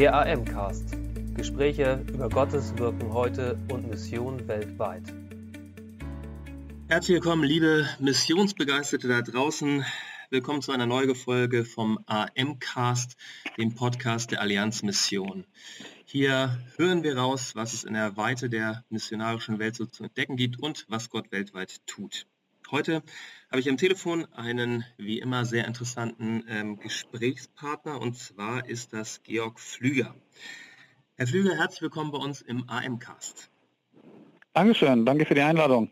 Der AM-Cast. Gespräche über Gottes Wirken heute und Mission weltweit. Herzlich willkommen, liebe Missionsbegeisterte da draußen. Willkommen zu einer neuen Folge vom AM-Cast, dem Podcast der Allianz Mission. Hier hören wir raus, was es in der Weite der missionarischen Welt so zu entdecken gibt und was Gott weltweit tut. Heute habe ich am Telefon einen wie immer sehr interessanten ähm, Gesprächspartner und zwar ist das Georg Flüger. Herr Flüger, herzlich willkommen bei uns im AM-Cast. Dankeschön, danke für die Einladung.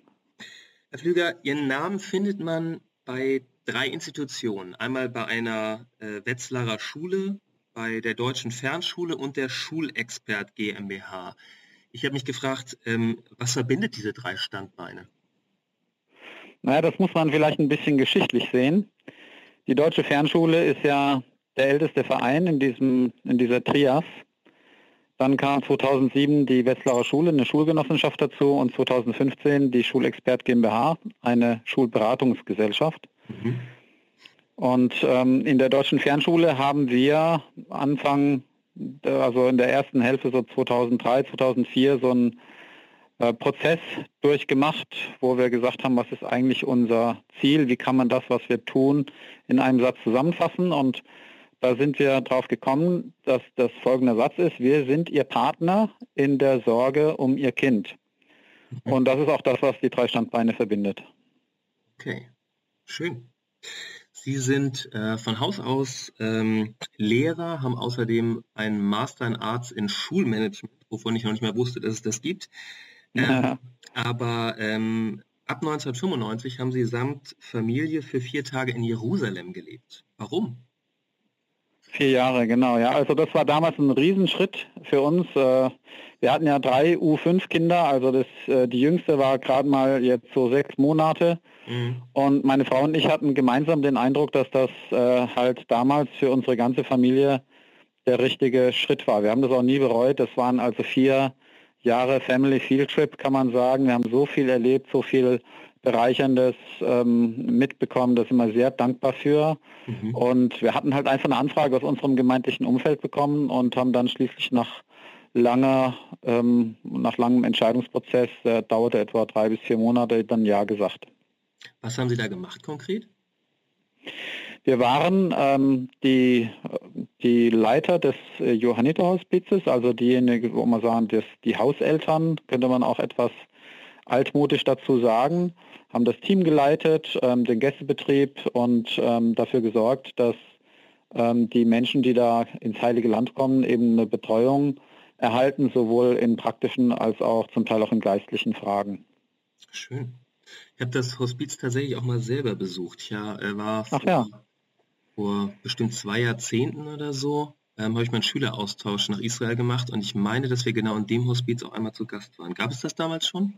Herr Flüger, Ihren Namen findet man bei drei Institutionen. Einmal bei einer äh, Wetzlarer Schule, bei der Deutschen Fernschule und der Schulexpert GmbH. Ich habe mich gefragt, ähm, was verbindet diese drei Standbeine? Naja, das muss man vielleicht ein bisschen geschichtlich sehen. Die Deutsche Fernschule ist ja der älteste Verein in, diesem, in dieser Trias. Dann kam 2007 die Wetzlarer Schule, eine Schulgenossenschaft dazu und 2015 die Schulexpert GmbH, eine Schulberatungsgesellschaft. Mhm. Und ähm, in der Deutschen Fernschule haben wir Anfang, also in der ersten Hälfte so 2003, 2004 so ein Prozess durchgemacht, wo wir gesagt haben, was ist eigentlich unser Ziel, wie kann man das, was wir tun, in einem Satz zusammenfassen. Und da sind wir drauf gekommen, dass das folgende Satz ist, wir sind Ihr Partner in der Sorge um Ihr Kind. Und das ist auch das, was die drei Standbeine verbindet. Okay, schön. Sie sind äh, von Haus aus ähm, Lehrer, haben außerdem einen Master in Arts in Schulmanagement, wovon ich noch nicht mehr wusste, dass es das gibt. Ja. aber ähm, ab 1995 haben sie samt Familie für vier Tage in Jerusalem gelebt. Warum? Vier Jahre, genau, ja. Also das war damals ein Riesenschritt für uns. Äh, wir hatten ja drei U5-Kinder, also das, äh, die jüngste war gerade mal jetzt so sechs Monate. Mhm. Und meine Frau und ich hatten gemeinsam den Eindruck, dass das äh, halt damals für unsere ganze Familie der richtige Schritt war. Wir haben das auch nie bereut. Das waren also vier Jahre Family Field Trip, kann man sagen. Wir haben so viel erlebt, so viel Bereicherndes ähm, mitbekommen. Da sind wir sehr dankbar für. Mhm. Und wir hatten halt einfach eine Anfrage aus unserem gemeindlichen Umfeld bekommen und haben dann schließlich nach langer, ähm, nach langem Entscheidungsprozess, der dauerte etwa drei bis vier Monate, dann Ja gesagt. Was haben Sie da gemacht konkret? Wir waren ähm, die, die Leiter des äh, Johanniterhospizes, also diejenigen, wo man sagen, das, die Hauseltern, könnte man auch etwas altmodisch dazu sagen, haben das Team geleitet, ähm, den Gästebetrieb und ähm, dafür gesorgt, dass ähm, die Menschen, die da ins Heilige Land kommen, eben eine Betreuung erhalten, sowohl in praktischen als auch zum Teil auch in geistlichen Fragen. Schön. Ich habe das Hospiz tatsächlich auch mal selber besucht. Ich ja, war Ach ja vor bestimmt zwei Jahrzehnten oder so, ähm, habe ich meinen Schüleraustausch nach Israel gemacht und ich meine, dass wir genau in dem Hospiz auch einmal zu Gast waren. Gab es das damals schon?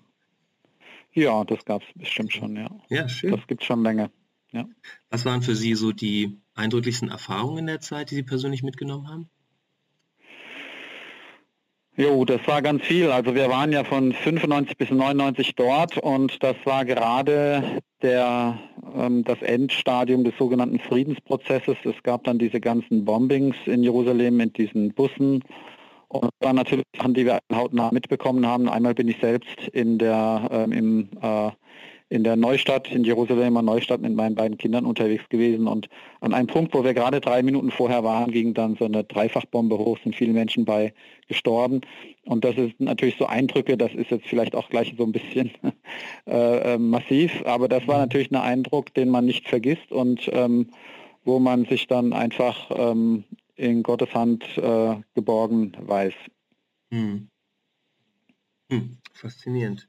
Ja, das gab es bestimmt schon, ja. Ja, schön. Das gibt es schon länger. Ja. Was waren für Sie so die eindrücklichsten Erfahrungen in der Zeit, die Sie persönlich mitgenommen haben? Jo, das war ganz viel. Also wir waren ja von 95 bis 99 dort und das war gerade der, ähm, das Endstadium des sogenannten Friedensprozesses. Es gab dann diese ganzen Bombings in Jerusalem mit diesen Bussen und das waren natürlich Sachen, die wir hautnah mitbekommen haben. Einmal bin ich selbst in der, ähm, im äh, in der Neustadt, in Jerusalemer Neustadt mit meinen beiden Kindern unterwegs gewesen und an einem Punkt, wo wir gerade drei Minuten vorher waren, ging dann so eine Dreifachbombe hoch, sind viele Menschen bei gestorben und das ist natürlich so Eindrücke, das ist jetzt vielleicht auch gleich so ein bisschen äh, äh, massiv, aber das war natürlich ein Eindruck, den man nicht vergisst und ähm, wo man sich dann einfach ähm, in Gottes Hand äh, geborgen weiß. Hm. Hm. Faszinierend.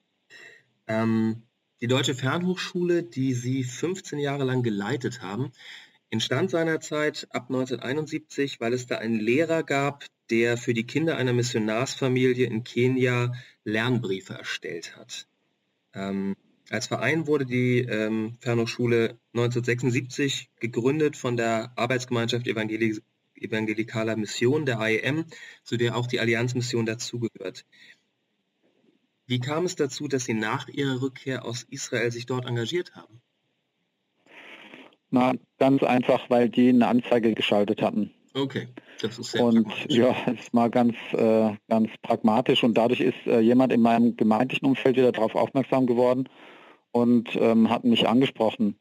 Ähm die Deutsche Fernhochschule, die Sie 15 Jahre lang geleitet haben, entstand seinerzeit ab 1971, weil es da einen Lehrer gab, der für die Kinder einer Missionarsfamilie in Kenia Lernbriefe erstellt hat. Ähm, als Verein wurde die ähm, Fernhochschule 1976 gegründet von der Arbeitsgemeinschaft Evangelik Evangelikaler Mission, der IEM, zu der auch die Allianzmission dazugehört. Wie kam es dazu, dass Sie nach Ihrer Rückkehr aus Israel sich dort engagiert haben? Na, ganz einfach, weil die eine Anzeige geschaltet hatten. Okay, das ist sehr Und ja, ist mal ganz, äh, ganz pragmatisch und dadurch ist äh, jemand in meinem gemeindlichen Umfeld wieder darauf aufmerksam geworden und ähm, hat mich angesprochen.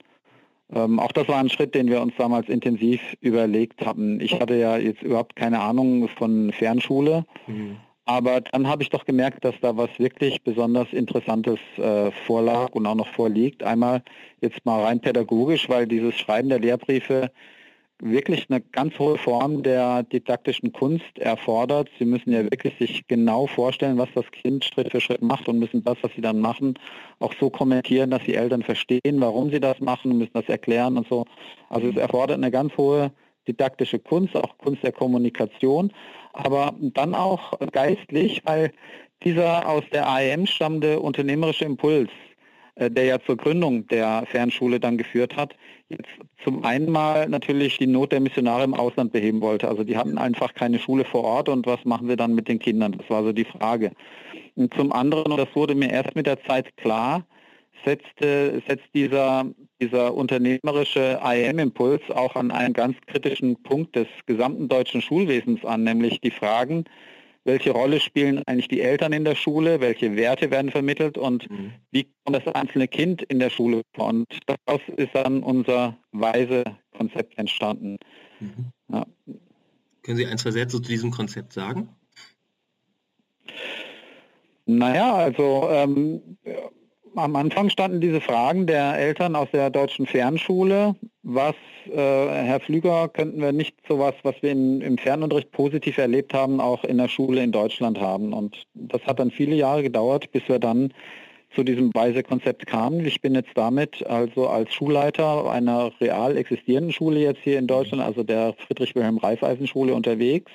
Ähm, auch das war ein Schritt, den wir uns damals intensiv überlegt hatten. Ich hatte ja jetzt überhaupt keine Ahnung von Fernschule, mhm. Aber dann habe ich doch gemerkt, dass da was wirklich besonders Interessantes äh, vorlag und auch noch vorliegt. Einmal jetzt mal rein pädagogisch, weil dieses Schreiben der Lehrbriefe wirklich eine ganz hohe Form der didaktischen Kunst erfordert. Sie müssen ja wirklich sich genau vorstellen, was das Kind Schritt für Schritt macht und müssen das, was sie dann machen, auch so kommentieren, dass die Eltern verstehen, warum sie das machen und müssen das erklären und so. Also es erfordert eine ganz hohe didaktische Kunst, auch Kunst der Kommunikation, aber dann auch geistlich, weil dieser aus der AEM stammende unternehmerische Impuls, äh, der ja zur Gründung der Fernschule dann geführt hat, jetzt zum einen mal natürlich die Not der Missionare im Ausland beheben wollte. Also die hatten einfach keine Schule vor Ort und was machen wir dann mit den Kindern? Das war so die Frage. Und zum anderen, und das wurde mir erst mit der Zeit klar, setzte, setzt dieser, dieser unternehmerische IM-Impuls auch an einen ganz kritischen Punkt des gesamten deutschen Schulwesens an, nämlich die Fragen, welche Rolle spielen eigentlich die Eltern in der Schule, welche Werte werden vermittelt und mhm. wie kommt das einzelne Kind in der Schule vor. Und daraus ist dann unser Weise-Konzept entstanden. Mhm. Ja. Können Sie ein, zwei Sätze zu diesem Konzept sagen? Naja, also ähm, am Anfang standen diese Fragen der Eltern aus der deutschen Fernschule. Was, äh, Herr Flüger, könnten wir nicht sowas, was wir in, im Fernunterricht positiv erlebt haben, auch in der Schule in Deutschland haben? Und das hat dann viele Jahre gedauert, bis wir dann zu diesem Weise-Konzept kamen. Ich bin jetzt damit also als Schulleiter einer real existierenden Schule jetzt hier in Deutschland, also der Friedrich-Wilhelm-Reifeisen-Schule unterwegs.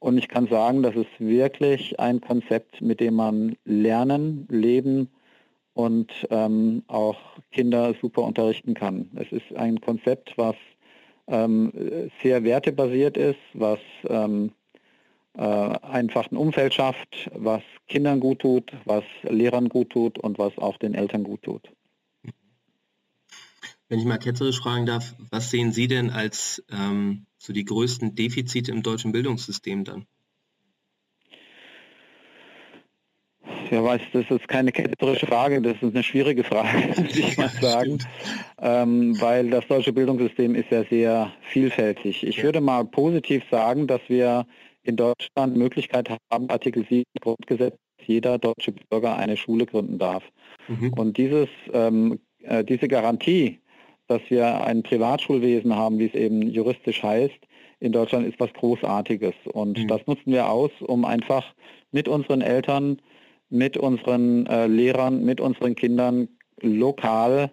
Und ich kann sagen, das ist wirklich ein Konzept, mit dem man lernen, leben, und ähm, auch Kinder super unterrichten kann. Es ist ein Konzept, was ähm, sehr wertebasiert ist, was ähm, äh, einfach ein Umfeld schafft, was Kindern gut tut, was Lehrern gut tut und was auch den Eltern gut tut. Wenn ich mal ketzerisch fragen darf, was sehen Sie denn als ähm, so die größten Defizite im deutschen Bildungssystem dann? Ja, weiß, das ist keine ketzerische Frage, das ist eine schwierige Frage, muss ich mal sagen, ähm, weil das deutsche Bildungssystem ist ja sehr vielfältig. Ich würde mal positiv sagen, dass wir in Deutschland Möglichkeit haben, Artikel 7 Grundgesetz, jeder deutsche Bürger eine Schule gründen darf. Mhm. Und dieses, ähm, äh, diese Garantie, dass wir ein Privatschulwesen haben, wie es eben juristisch heißt, in Deutschland ist was Großartiges. Und mhm. das nutzen wir aus, um einfach mit unseren Eltern mit unseren äh, Lehrern, mit unseren Kindern lokal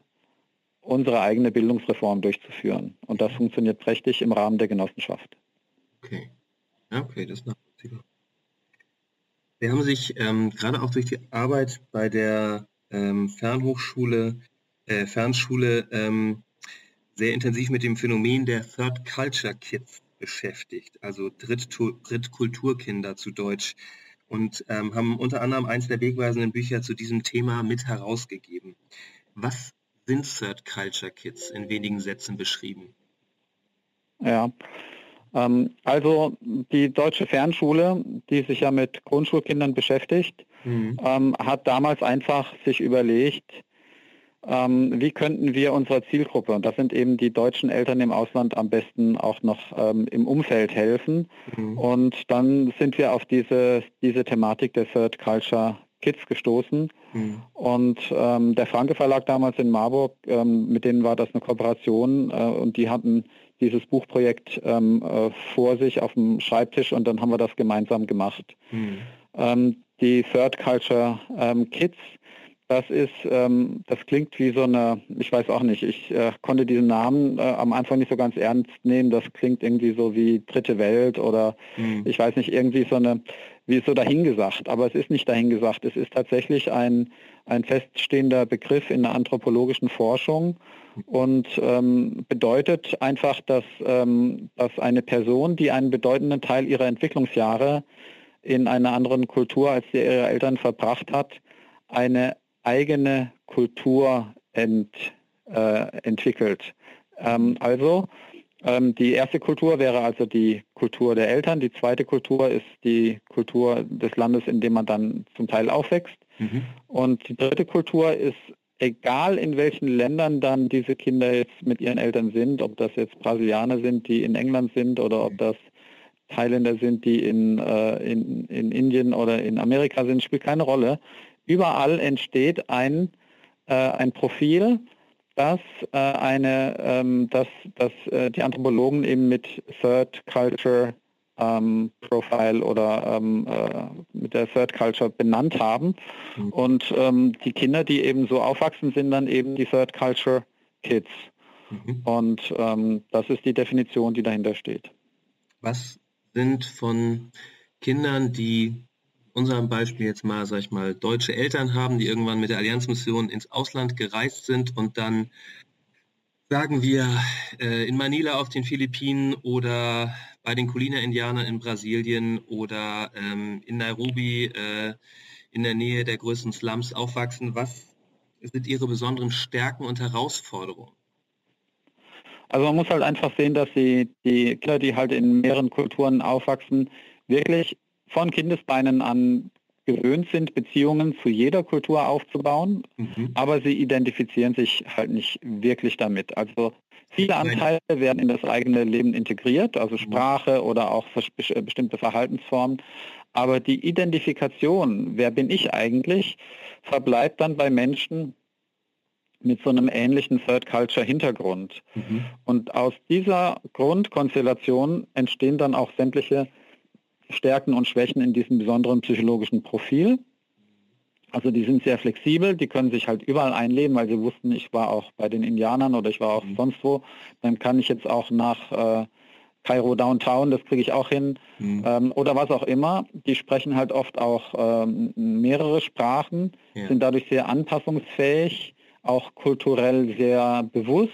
unsere eigene Bildungsreform durchzuführen. Und das funktioniert prächtig im Rahmen der Genossenschaft. Okay. Ja, okay, das ist nachvollziehbar. Sie haben sich ähm, gerade auch durch die Arbeit bei der ähm, Fernhochschule, äh, Fernschule ähm, sehr intensiv mit dem Phänomen der Third Culture Kids beschäftigt, also Drittkulturkinder zu Deutsch und ähm, haben unter anderem eins der wegweisenden Bücher zu diesem Thema mit herausgegeben. Was sind Third Culture Kids in wenigen Sätzen beschrieben? Ja, ähm, also die Deutsche Fernschule, die sich ja mit Grundschulkindern beschäftigt, mhm. ähm, hat damals einfach sich überlegt, ähm, wie könnten wir unserer Zielgruppe, und das sind eben die deutschen Eltern im Ausland, am besten auch noch ähm, im Umfeld helfen. Mhm. Und dann sind wir auf diese, diese Thematik der Third Culture Kids gestoßen. Mhm. Und ähm, der Franke Verlag damals in Marburg, ähm, mit denen war das eine Kooperation äh, und die hatten dieses Buchprojekt ähm, äh, vor sich auf dem Schreibtisch und dann haben wir das gemeinsam gemacht. Mhm. Ähm, die Third Culture Kids das ist, ähm, das klingt wie so eine, ich weiß auch nicht, ich äh, konnte diesen Namen äh, am Anfang nicht so ganz ernst nehmen. Das klingt irgendwie so wie Dritte Welt oder mhm. ich weiß nicht, irgendwie so eine, wie so dahingesagt. Aber es ist nicht dahingesagt. Es ist tatsächlich ein, ein feststehender Begriff in der anthropologischen Forschung und ähm, bedeutet einfach, dass, ähm, dass eine Person, die einen bedeutenden Teil ihrer Entwicklungsjahre in einer anderen Kultur als die ihre Eltern verbracht hat, eine eigene Kultur ent, äh, entwickelt. Ähm, also Ähm, die erste Kultur wäre also die Kultur der Eltern. Die zweite Kultur ist die Kultur des Landes, in dem man dann zum Teil aufwächst. Mhm. Und die dritte Kultur ist, egal in welchen Ländern dann diese Kinder jetzt mit ihren Eltern sind, ob das jetzt Brasilianer sind, die in England sind oder ob das Thailänder sind, die in, äh, in, in Indien oder in Amerika sind, spielt keine Rolle. Überall entsteht ein, äh, ein Profil, das äh, eine, ähm, dass, dass äh, die Anthropologen eben mit Third Culture ähm, Profile oder ähm, äh, mit der Third Culture benannt haben. Mhm. Und ähm, die Kinder, die eben so aufwachsen, sind dann eben die Third Culture Kids. Mhm. Und ähm, das ist die Definition, die dahinter steht. Was sind von Kindern, die unserem Beispiel jetzt mal, sag ich mal, deutsche Eltern haben, die irgendwann mit der Allianzmission ins Ausland gereist sind und dann sagen wir äh, in Manila auf den Philippinen oder bei den Kulina-Indianern in Brasilien oder ähm, in Nairobi äh, in der Nähe der größten Slums aufwachsen. Was sind ihre besonderen Stärken und Herausforderungen? Also man muss halt einfach sehen, dass die, die Kinder, die halt in mehreren Kulturen aufwachsen, wirklich von Kindesbeinen an gewöhnt sind, Beziehungen zu jeder Kultur aufzubauen, mhm. aber sie identifizieren sich halt nicht wirklich damit. Also viele Anteile werden in das eigene Leben integriert, also mhm. Sprache oder auch äh, bestimmte Verhaltensformen, aber die Identifikation, wer bin ich eigentlich, verbleibt dann bei Menschen mit so einem ähnlichen Third Culture Hintergrund. Mhm. Und aus dieser Grundkonstellation entstehen dann auch sämtliche Stärken und Schwächen in diesem besonderen psychologischen Profil. Also die sind sehr flexibel, die können sich halt überall einleben, weil sie wussten, ich war auch bei den Indianern oder ich war auch mhm. sonst wo. Dann kann ich jetzt auch nach äh, Kairo Downtown, das kriege ich auch hin. Mhm. Ähm, oder was auch immer. Die sprechen halt oft auch ähm, mehrere Sprachen, ja. sind dadurch sehr anpassungsfähig, auch kulturell sehr bewusst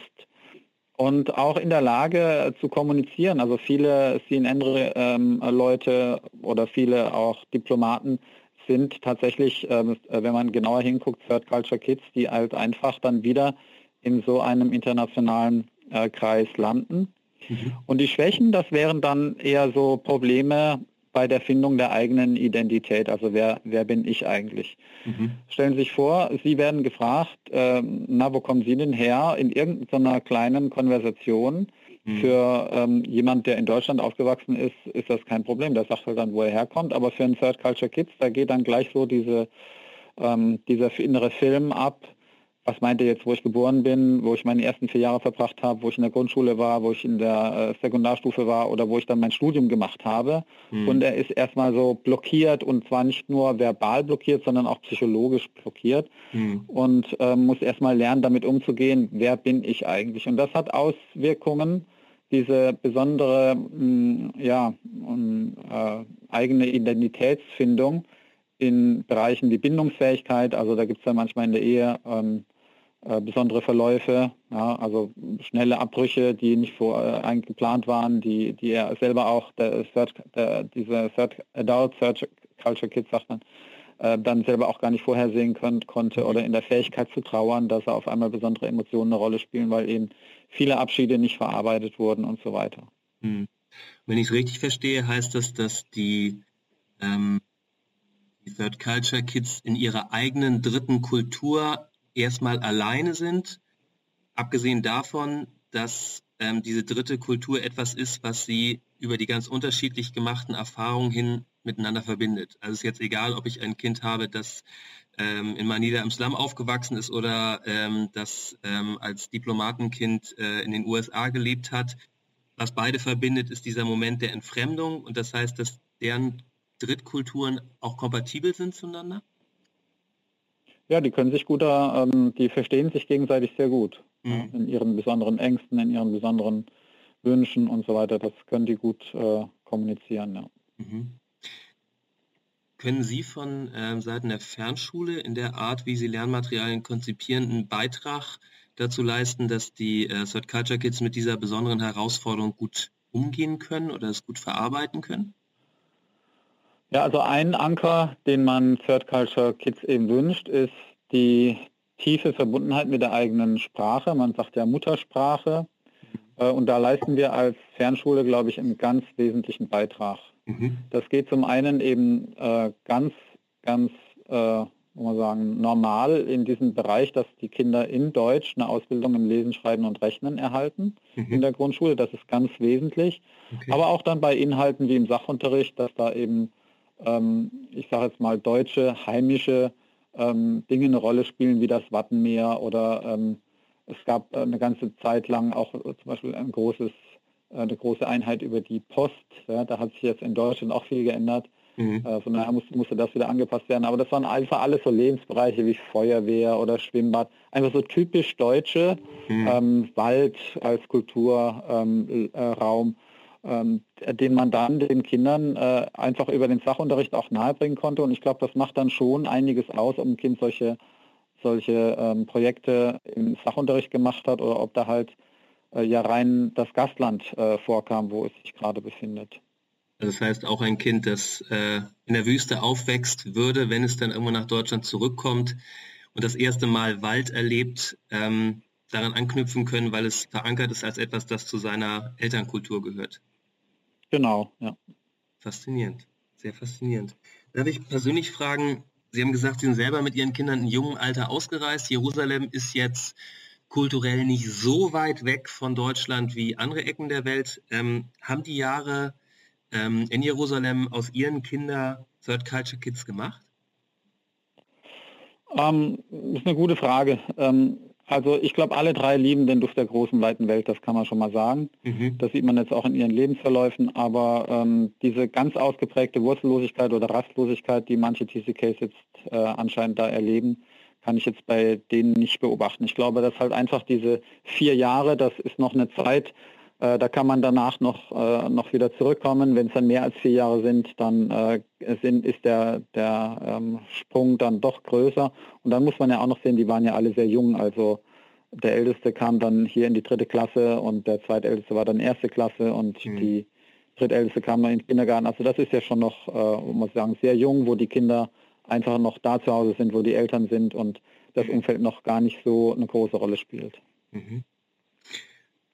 und auch in der Lage zu kommunizieren. Also viele CNN-Leute oder viele auch Diplomaten sind tatsächlich, ähm, wenn man genauer hinguckt, Third Culture Kids, die halt einfach dann wieder in so einem internationalen äh, Kreis landen. Mhm. Und die Schwächen, das wären dann eher so Probleme bei der Findung der eigenen Identität. Also wer, wer bin ich eigentlich? Mhm. Stellen Sie sich vor, Sie werden gefragt, äh, na, wo kommen Sie denn her? In irgendeiner kleinen Konversation mhm. für ähm, jemand, der in Deutschland aufgewachsen ist, ist das kein Problem. Der sagt halt dann, wo er herkommt. Aber für einen Third Culture Kids, da geht dann gleich so diese, ähm, dieser innere Film ab, was meint ihr jetzt, wo ich geboren bin, wo ich meine ersten vier Jahre verbracht habe, wo ich in der Grundschule war, wo ich in der äh, Sekundarstufe war oder wo ich dann mein Studium gemacht habe. Mhm. Und er ist erstmal so blockiert und zwar nicht nur verbal blockiert, sondern auch psychologisch blockiert mhm. und äh, muss erstmal lernen, damit umzugehen, wer bin ich eigentlich. Und das hat Auswirkungen, diese besondere mh, mm, ja, mh, äh, eigene Identitätsfindung in Bereichen wie Bindungsfähigkeit, also da gibt es ja manchmal in der Ehe ähm, äh, besondere Verläufe, ja, also schnelle Abbrüche, die nicht vor äh, eingeplant waren, die, die er selber auch, der Third, der, diese Third Adult Third Culture Kids sagt man, äh, dann selber auch gar nicht vorhersehen könnt, konnte oder in der Fähigkeit zu trauern, dass er auf einmal besondere Emotionen eine Rolle spielen, weil eben viele Abschiede nicht verarbeitet wurden und so weiter. Mhm. Wenn ich es richtig verstehe, heißt das, dass die, ähm, die Third Culture Kids in ihrer eigenen dritten Kultur erstmal alleine sind, abgesehen davon, dass ähm, diese dritte Kultur etwas ist, was sie über die ganz unterschiedlich gemachten Erfahrungen hin miteinander verbindet. Also es ist jetzt egal, ob ich ein Kind habe, das ähm, in Manila im Slum aufgewachsen ist oder ähm, das ähm, als Diplomatenkind äh, in den USA gelebt hat. Was beide verbindet, ist dieser Moment der Entfremdung und das heißt, dass deren Drittkulturen auch kompatibel sind zueinander? Ja, die können sich gut, ähm, die verstehen sich gegenseitig sehr gut. Mhm. In ihren besonderen Ängsten, in ihren besonderen Wünschen und so weiter. Das können die gut äh, kommunizieren. Ja. Mhm. Können Sie von äh, Seiten der Fernschule in der Art, wie Sie Lernmaterialien konzipieren, einen Beitrag dazu leisten, dass die äh, Third Culture Kids mit dieser besonderen Herausforderung gut umgehen können oder es gut verarbeiten können? Ja, also ein Anker, den man Third Culture Kids eben wünscht, ist die tiefe Verbundenheit mit der eigenen Sprache. Man sagt ja Muttersprache. Äh, und da leisten wir als Fernschule, glaube ich, einen ganz wesentlichen Beitrag. Mhm. Das geht zum einen eben äh, ganz, ganz, äh, man sagen, normal in diesem Bereich, dass die Kinder in Deutsch eine Ausbildung im Lesen, Schreiben und Rechnen erhalten mhm. in der Grundschule. Das ist ganz wesentlich. Okay. Aber auch dann bei Inhalten wie im Sachunterricht, dass da eben, ich sage jetzt mal, deutsche, heimische ähm, Dinge eine Rolle spielen, wie das Wattenmeer oder ähm, es gab äh, eine ganze Zeit lang auch äh, zum Beispiel ein großes, äh, eine große Einheit über die Post. Ja, da hat sich jetzt in Deutschland auch viel geändert. Mhm. Von daher musste, musste das wieder angepasst werden. Aber das waren einfach alles so Lebensbereiche wie Feuerwehr oder Schwimmbad. Einfach so typisch deutsche mhm. ähm, Wald als Kulturraum. Ähm, äh, ähm, den man dann den Kindern äh, einfach über den Sachunterricht auch nahebringen konnte. Und ich glaube, das macht dann schon einiges aus, ob ein Kind solche, solche ähm, Projekte im Sachunterricht gemacht hat oder ob da halt äh, ja rein das Gastland äh, vorkam, wo es sich gerade befindet. Das heißt, auch ein Kind, das in der Wüste aufwächst, würde, wenn es dann irgendwann nach Deutschland zurückkommt und das erste Mal Wald erlebt, ähm, daran anknüpfen können, weil es verankert ist als etwas, das zu seiner Elternkultur gehört. Genau, ja. Faszinierend, sehr faszinierend. Darf ich persönlich fragen, Sie haben gesagt, Sie sind selber mit Ihren Kindern in jungem Alter ausgereist. Jerusalem ist jetzt kulturell nicht so weit weg von Deutschland wie andere Ecken der Welt. Ähm, haben die Jahre ähm, in Jerusalem aus Ihren Kindern Third Culture Kids gemacht? Ähm, das ist eine gute Frage. Ähm, also ich glaube, alle drei lieben den Duft der großen, weiten Welt, das kann man schon mal sagen. Mhm. Das sieht man jetzt auch in ihren Lebensverläufen, aber ähm, diese ganz ausgeprägte Wurzellosigkeit oder Rastlosigkeit, die manche TCKs jetzt äh, anscheinend da erleben, kann ich jetzt bei denen nicht beobachten. Ich glaube, dass halt einfach diese vier Jahre, das ist noch eine Zeit, da kann man danach noch, äh, noch wieder zurückkommen. Wenn es dann mehr als vier Jahre sind, dann äh, sind, ist der, der ähm, Sprung dann doch größer. Und dann muss man ja auch noch sehen, die waren ja alle sehr jung. Also der Älteste kam dann hier in die dritte Klasse und der Zweitälteste war dann erste Klasse und mhm. die Drittälteste kam dann in den Kindergarten. Also das ist ja schon noch, äh, muss ich sagen, sehr jung, wo die Kinder einfach noch da zu Hause sind, wo die Eltern sind und das Umfeld noch gar nicht so eine große Rolle spielt. Mhm.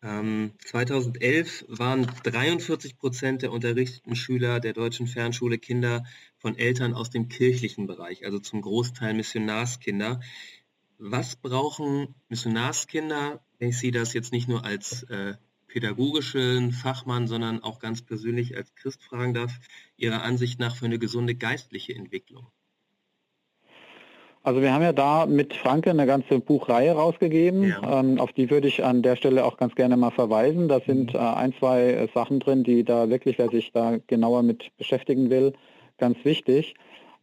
Ähm, 2011 waren 43 Prozent der unterrichteten Schüler der deutschen Fernschule Kinder von Eltern aus dem kirchlichen Bereich, also zum Großteil Missionarskinder. Was brauchen Missionarskinder, wenn ich Sie das jetzt nicht nur als äh, pädagogischen Fachmann, sondern auch ganz persönlich als Christ fragen darf, Ihrer Ansicht nach für eine gesunde geistliche Entwicklung? Also wir haben ja da mit Franke eine ganze Buchreihe rausgegeben. Ja. Ähm, auf die würde ich an der Stelle auch ganz gerne mal verweisen. Da sind mhm. äh, ein, zwei äh, Sachen drin, die da wirklich, wer sich da genauer mit beschäftigen will, ganz wichtig.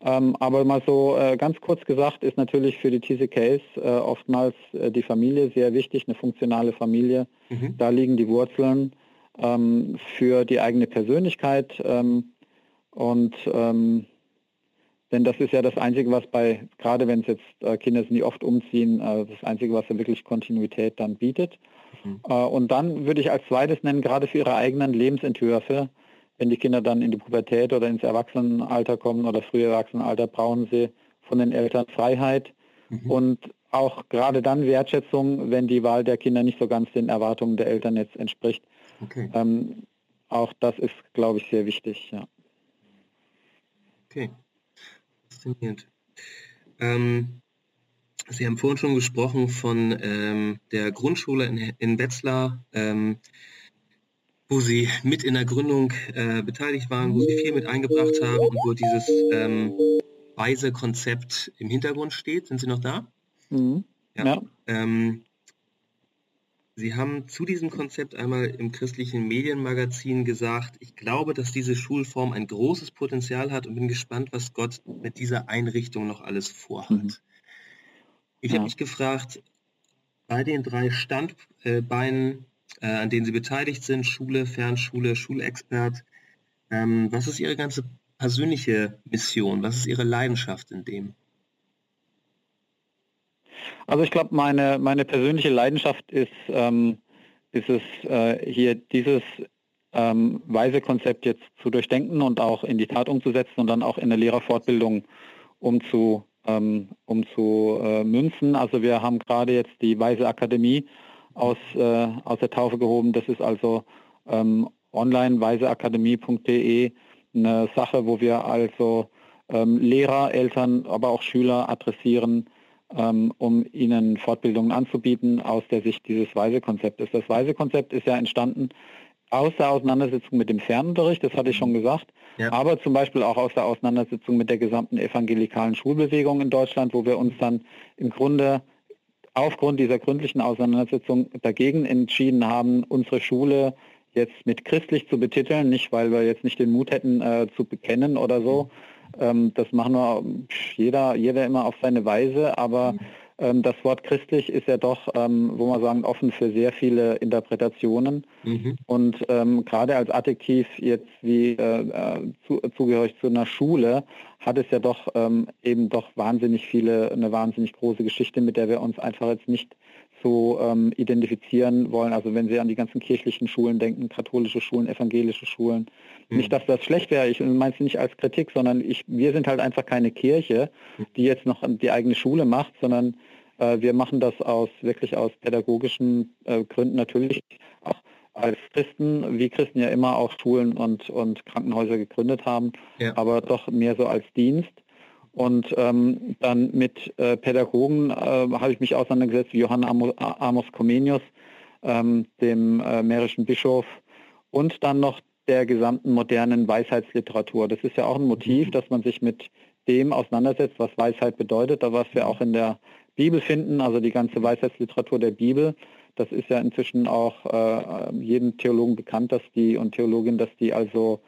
Ähm, aber mal so äh, ganz kurz gesagt ist natürlich für die TCKs äh, oftmals äh, die Familie sehr wichtig, eine funktionale Familie. Mhm. Da liegen die Wurzeln ähm, für die eigene Persönlichkeit. Ähm, und ähm, denn das ist ja das Einzige, was bei, gerade wenn es jetzt äh, Kinder sind, die oft umziehen, äh, das Einzige, was ja wirklich Kontinuität dann bietet. Mhm. Äh, und dann würde ich als zweites nennen, gerade für ihre eigenen Lebensentwürfe, wenn die Kinder dann in die Pubertät oder ins Erwachsenenalter kommen oder frühe Erwachsenenalter, brauchen sie von den Eltern Freiheit mhm. und auch gerade dann Wertschätzung, wenn die Wahl der Kinder nicht so ganz den Erwartungen der Eltern jetzt entspricht. Okay. Ähm, auch das ist, glaube ich, sehr wichtig. Ja. Okay faszinierend. Ähm, Sie haben vorhin schon gesprochen von ähm, der Grundschule in, in Wetzlar, ähm, wo Sie mit in der Gründung äh, beteiligt waren, wo Sie viel mit eingebracht haben und wo dieses ähm, weise Konzept im Hintergrund steht. Sind Sie noch da? Mhm. Ja. ja. Ähm, Sie haben zu diesem Konzept einmal im christlichen Medienmagazin gesagt, ich glaube, dass diese Schulform ein großes Potenzial hat und bin gespannt, was Gott mit dieser Einrichtung noch alles vorhat. Mhm. Ich ja. habe mich gefragt, bei den drei Standbeinen, äh, an denen Sie beteiligt sind, Schule, Fernschule, Schulexpert, ähm, was ist Ihre ganze persönliche Mission? Was ist Ihre Leidenschaft in dem? Also ich glaube, meine, meine persönliche Leidenschaft ist, ähm, ist es, äh, hier dieses ähm, weise Konzept jetzt zu durchdenken und auch in die Tat umzusetzen und dann auch in der Lehrerfortbildung umzu, ähm, um zu äh. Also wir haben gerade jetzt die Weise Akademie aus, äh, aus der Taufe gehoben. Das ist also ähm, online weiseakademie.de eine Sache, wo wir also ähm, Lehrer, Eltern, aber auch Schüler adressieren, um ihnen Fortbildungen anzubieten aus der Sicht dieses Weisekonzeptes. Das Weisekonzept ist ja entstanden aus der Auseinandersetzung mit dem Fernunterricht, das hatte ich schon gesagt, ja. aber zum Beispiel auch aus der Auseinandersetzung mit der gesamten evangelikalen Schulbewegung in Deutschland, wo wir uns dann im Grunde aufgrund dieser gründlichen Auseinandersetzung dagegen entschieden haben, unsere Schule jetzt mit christlich zu betiteln, nicht weil wir jetzt nicht den Mut hätten äh, zu bekennen oder so. Ähm, das machen wir jeder, jeder immer auf seine Weise, aber mhm. ähm, das Wort christlich ist ja doch, ähm, wo man sagen, offen für sehr viele Interpretationen. Mhm. Und ähm, gerade als Adjektiv jetzt wie äh, äh, zu, zugehörig zu einer Schule hat es ja doch ähm, eben doch wahnsinnig viele, eine wahnsinnig große Geschichte, mit der wir uns einfach jetzt nicht so ähm, identifizieren wollen. Also wenn Sie an die ganzen kirchlichen Schulen denken, katholische Schulen, evangelische Schulen. Mhm. Nicht, dass das schlecht wäre, ich meine es nicht als Kritik, sondern ich, wir sind halt einfach keine Kirche, die jetzt noch die eigene Schule macht, sondern äh, wir machen das aus wirklich aus pädagogischen äh, Gründen natürlich auch als Christen, wie Christen ja immer auch Schulen und, und Krankenhäuser gegründet haben, ja. aber doch mehr so als Dienst. Und ähm, dann mit äh, Pädagogen äh, habe ich mich auseinandergesetzt, wie Johann Amos, Amos Comenius, ähm, dem äh, mährischen Bischof, und dann noch der gesamten modernen Weisheitsliteratur. Das ist ja auch ein Motiv, mhm. dass man sich mit dem auseinandersetzt, was Weisheit bedeutet, da was wir auch in der Bibel finden, also die ganze Weisheitsliteratur der Bibel. Das ist ja inzwischen auch äh, jedem Theologen bekannt, dass die und Theologin, dass die also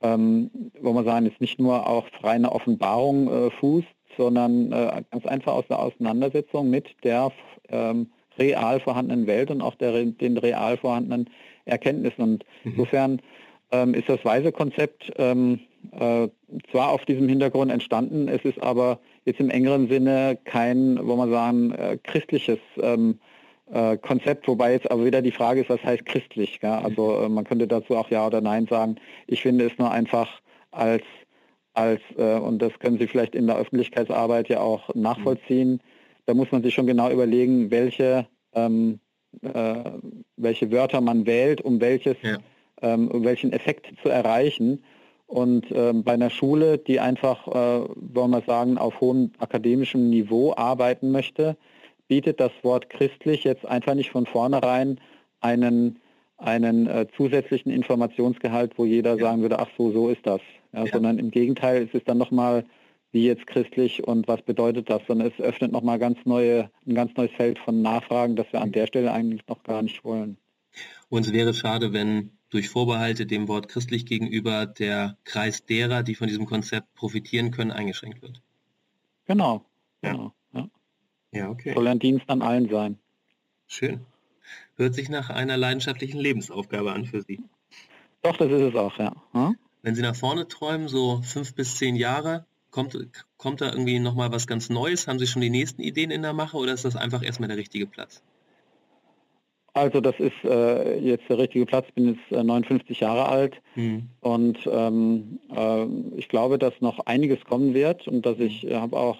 ähm, wo man sagen, ist nicht nur auf reine Offenbarung äh, fußt, sondern äh, ganz einfach aus der Auseinandersetzung mit der ähm, real vorhandenen Welt und auch der, den real vorhandenen Erkenntnissen. Und mhm. insofern ähm, ist das Weise-Konzept ähm, äh, zwar auf diesem Hintergrund entstanden, es ist aber jetzt im engeren Sinne kein, wo man sagen, äh, christliches ähm, äh, Konzept, wobei jetzt aber wieder die Frage ist, was heißt christlich? Gell? Also äh, man könnte dazu auch Ja oder Nein sagen. Ich finde es nur einfach als, als äh, und das können Sie vielleicht in der Öffentlichkeitsarbeit ja auch nachvollziehen, da muss man sich schon genau überlegen, welche, ähm, äh, welche Wörter man wählt, um welches, ja. Ähm, welchen Effekt zu erreichen. Und ähm, bei einer Schule, die einfach, äh, wollen wir sagen, auf hohem akademischem Niveau arbeiten möchte, bietet das Wort christlich jetzt einfach nicht von vornherein einen, einen äh, zusätzlichen Informationsgehalt, wo jeder ja. sagen würde, ach so, so ist das. Ja, ja. Sondern im Gegenteil, es ist dann nochmal, wie jetzt christlich und was bedeutet das, sondern es öffnet nochmal ganz neue, ein ganz neues Feld von Nachfragen, das wir an der Stelle eigentlich noch gar nicht wollen. Und es wäre schade, wenn durch Vorbehalte dem Wort christlich gegenüber der Kreis derer, die von diesem Konzept profitieren können, eingeschränkt wird. Genau. genau. Ja, okay. Soll ein Dienst an allen sein. Schön. Hört sich nach einer leidenschaftlichen Lebensaufgabe an für Sie. Doch, das ist es auch, ja. Hm? Wenn Sie nach vorne träumen, so fünf bis zehn Jahre, kommt, kommt da irgendwie nochmal was ganz Neues? Haben Sie schon die nächsten Ideen in der Mache oder ist das einfach erstmal der richtige Platz? Also das ist äh, jetzt der richtige Platz. Bin jetzt äh, 59 Jahre alt mhm. und ähm, äh, ich glaube, dass noch einiges kommen wird und dass ich habe auch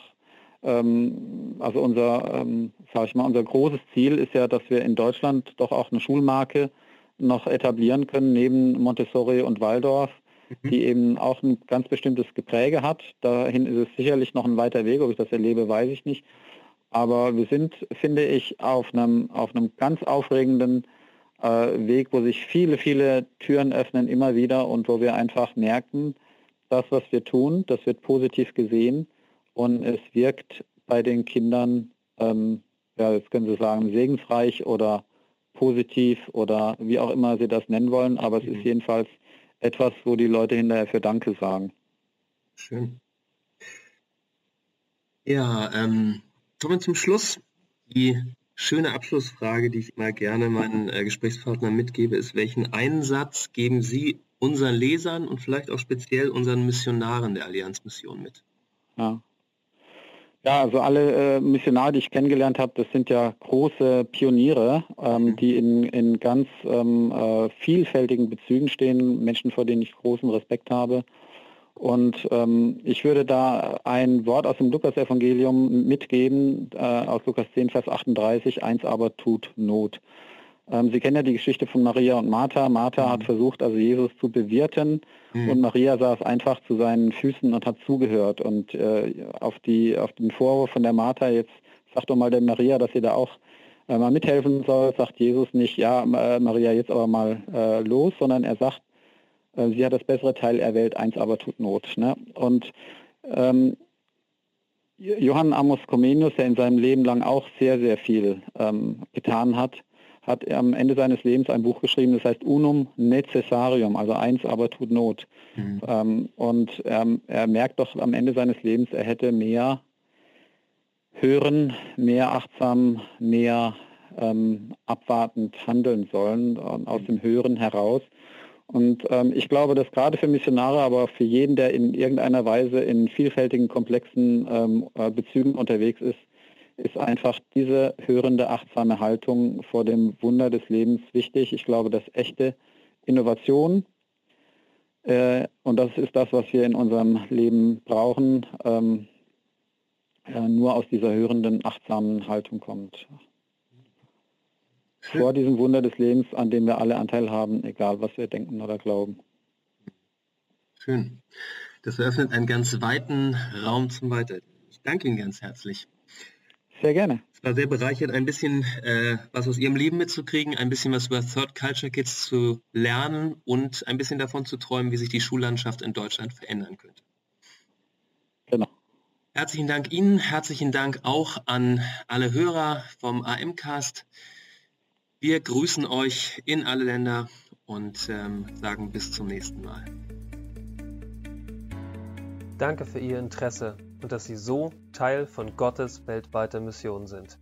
ähm, also unser, ähm, sage ich mal, unser großes Ziel ist ja, dass wir in Deutschland doch auch eine Schulmarke noch etablieren können, neben Montessori und Waldorf, mhm. die eben auch ein ganz bestimmtes Gepräge hat. Dahin ist es sicherlich noch ein weiter Weg, ob ich das erlebe, weiß ich nicht. Aber wir sind, finde ich, auf einem, auf einem ganz aufregenden äh, Weg, wo sich viele, viele Türen öffnen immer wieder und wo wir einfach merken, das, was wir tun, das wird positiv gesehen und es wirkt bei den Kindern, ähm, ja, jetzt können Sie sagen, segensreich oder positiv oder wie auch immer Sie das nennen wollen, aber es mhm. ist jedenfalls etwas, wo die Leute hinterher für Danke sagen. Schön. Ja, ähm, kommen wir zum Schluss. Die schöne Abschlussfrage, die ich immer gerne meinen äh, Gesprächspartnern mitgebe, ist, welchen Einsatz geben Sie unseren Lesern und vielleicht auch speziell unseren Missionaren der Allianzmission mit? Ja, ja, also alle äh, Missionare, die ich kennengelernt habe, das sind ja große Pioniere, ähm, mhm. die in, in ganz ähm, äh, vielfältigen Bezügen stehen, Menschen, vor denen ich großen Respekt habe. Und ähm, ich würde da ein Wort aus dem Lukas-Evangelium mitgeben, äh, aus Lukas 10, Vers 38, eins aber tut Not. Ähm, Sie kennen ja die Geschichte von Maria und Martha. Martha mhm. hat versucht, also Jesus zu bewirten mhm. und Maria saß einfach zu seinen Füßen und hat zugehört. Und äh, auf, die, auf den Vorwurf von der Martha, jetzt sagt doch mal der Maria, dass sie da auch äh, mal mithelfen soll, sagt Jesus nicht, ja, äh, Maria, jetzt aber mal äh, los, sondern er sagt, äh, sie hat das bessere Teil erwählt, eins aber tut Not. Ne? Und ähm, Johann Amos Comenius, der in seinem Leben lang auch sehr, sehr viel ähm, getan hat, hat am Ende seines Lebens ein Buch geschrieben, das heißt Unum Necessarium, also eins aber tut Not. Mhm. Ähm, und ähm, er merkt doch am Ende seines Lebens, er hätte mehr hören, mehr achtsam, mehr ähm, abwartend handeln sollen, aus dem Hören heraus. Und ähm, ich glaube, dass gerade für Missionare, aber für jeden, der in irgendeiner Weise in vielfältigen, komplexen ähm, äh, Bezügen unterwegs ist, ist einfach diese hörende, achtsame Haltung vor dem Wunder des Lebens wichtig. Ich glaube, dass echte Innovation, äh, und das ist das, was wir in unserem Leben brauchen, ähm, äh, nur aus dieser hörenden, achtsamen Haltung kommt. Vor diesem Wunder des Lebens, an dem wir alle Anteil haben, egal was wir denken oder glauben. Schön. Das eröffnet einen ganz weiten Raum zum Weiter. Ich danke Ihnen ganz herzlich. Sehr gerne. Es war sehr bereichert, ein bisschen äh, was aus Ihrem Leben mitzukriegen, ein bisschen was über Third Culture Kids zu lernen und ein bisschen davon zu träumen, wie sich die Schullandschaft in Deutschland verändern könnte. Genau. Herzlichen Dank Ihnen, herzlichen Dank auch an alle Hörer vom AM-Cast. Wir grüßen euch in alle Länder und ähm, sagen bis zum nächsten Mal. Danke für Ihr Interesse und dass Sie so Teil von Gottes weltweiter Mission sind.